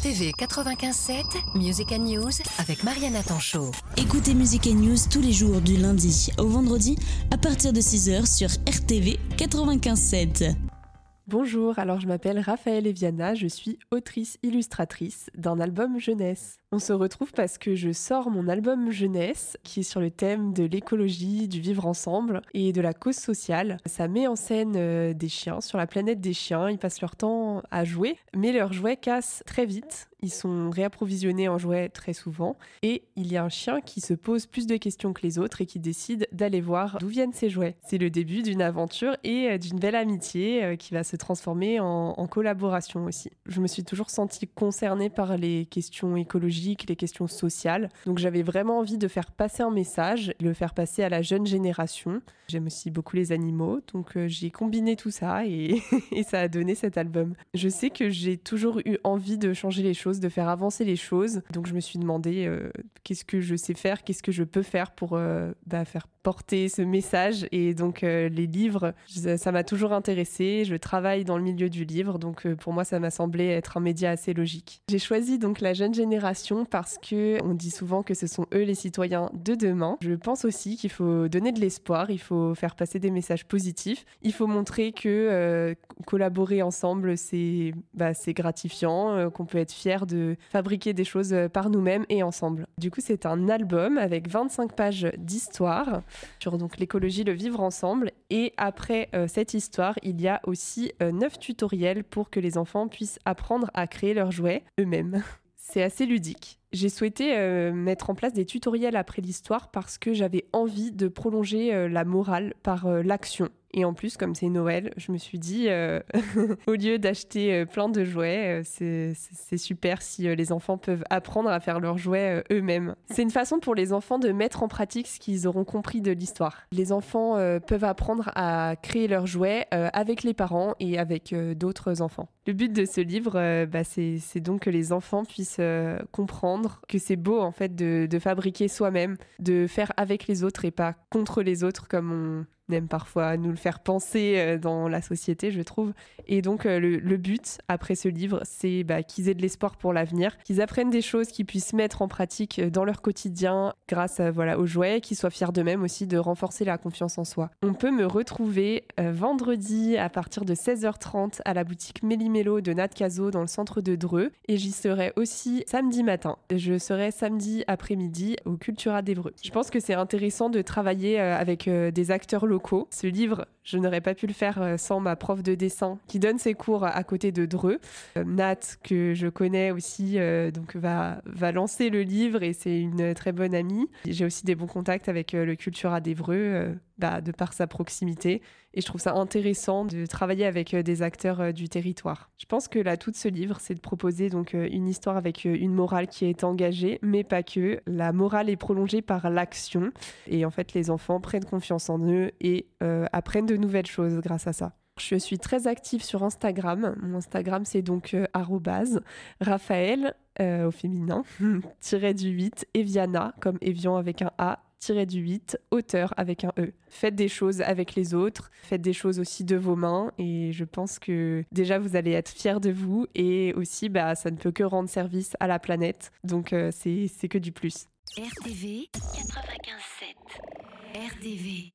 RTV 95.7, Music and News avec Mariana Tanchot. Écoutez Music and News tous les jours du lundi au vendredi à partir de 6h sur RTV 95.7. Bonjour, alors je m'appelle Raphaël Eviana, je suis autrice illustratrice d'un album jeunesse. On se retrouve parce que je sors mon album jeunesse qui est sur le thème de l'écologie, du vivre ensemble et de la cause sociale. Ça met en scène euh, des chiens sur la planète des chiens. Ils passent leur temps à jouer, mais leurs jouets cassent très vite. Ils sont réapprovisionnés en jouets très souvent. Et il y a un chien qui se pose plus de questions que les autres et qui décide d'aller voir d'où viennent ces jouets. C'est le début d'une aventure et euh, d'une belle amitié euh, qui va se transformer en, en collaboration aussi. Je me suis toujours sentie concernée par les questions écologiques les questions sociales. Donc j'avais vraiment envie de faire passer un message, le faire passer à la jeune génération. J'aime aussi beaucoup les animaux, donc euh, j'ai combiné tout ça et, ça a donné cet album. Je sais que j'ai toujours eu envie de changer les choses, de faire avancer les choses. Donc je me suis demandé euh, qu'est-ce que je sais faire, qu'est-ce que je peux faire pour euh, bah, faire porter ce message. Et donc les livres, ça m'a toujours intéressé. Je travaille dans le milieu du livre, donc pour moi ça m'a semblé être un média assez logique. J'ai choisi donc la jeune génération parce que on dit souvent que ce sont eux les citoyens de demain. Je pense aussi qu'il faut donner de l'espoir, il faut faire passer des messages positifs, il faut montrer que euh, collaborer ensemble c'est bah, c'est gratifiant, euh, qu'on peut être fier de fabriquer des choses euh, par nous-mêmes et ensemble. Du coup, c'est un album avec 25 pages d'histoire sur donc l'écologie, le vivre ensemble et après cette histoire, il y a aussi 9 tutoriels pour que les enfants puissent apprendre à créer leurs jouets eux-mêmes. C'est assez ludique. J'ai souhaité euh, mettre en place des tutoriels après l'histoire parce que j'avais envie de prolonger euh, la morale par euh, l'action. Et en plus, comme c'est Noël, je me suis dit, au lieu d'acheter plein de jouets, c'est super si les enfants peuvent apprendre à faire leurs jouets eux-mêmes. C'est une façon pour les enfants de mettre en pratique ce qu'ils auront compris de l'histoire. Les enfants peuvent apprendre à créer leurs jouets avec les parents et avec d'autres enfants. Le but de ce livre, bah, c'est donc que les enfants puissent comprendre que c'est beau en fait de, fabriquer soi-même, de faire avec les autres et pas contre les autres comme on aime parfois nous le faire penser euh, dans la société, je trouve. Et donc, euh, le, but, après ce livre, c'est bah, qu'ils aient de l'espoir pour l'avenir, qu'ils apprennent des choses qu'ils puissent mettre en pratique euh, dans leur quotidien grâce voilà, aux jouets, qu'ils soient fiers d'eux-mêmes aussi, de renforcer la confiance en soi. On peut me retrouver vendredi à partir de 16h30 à la boutique Méli-Mélo de Nat Caso dans le centre de Dreux. Et j'y serai aussi samedi matin. Je serai samedi après-midi au Cultura d'Evreux. Je pense que c'est intéressant de travailler avec des acteurs locaux ce livre, je n'aurais pas pu le faire euh, sans ma prof de dessin qui donne ses cours à côté de Dreux. Euh, Nat, que je connais aussi, euh, donc va, va lancer le livre et c'est une très bonne amie. J'ai aussi des bons contacts avec le Cultura d'Evreux bah, de par sa proximité. Et je trouve ça intéressant de travailler avec des acteurs du territoire. Je pense que l'atout de ce livre, c'est de proposer donc une histoire avec une morale qui est engagée, mais pas que. La morale est prolongée par l'action. Et en fait, les enfants prennent confiance en eux et apprennent de nouvelles choses grâce à ça. Je suis très active sur Instagram. Mon Instagram, c'est donc Raphaël au féminin, tiré du 8, Eviana, comme Evian avec un A, du 8, auteur avec un E. Faites des choses avec les autres, faites des choses aussi de vos mains et je pense que déjà vous allez être fiers de vous et aussi bah, ça ne peut que rendre service à la planète. Donc euh, c'est que du plus. RTV 95.7 RTV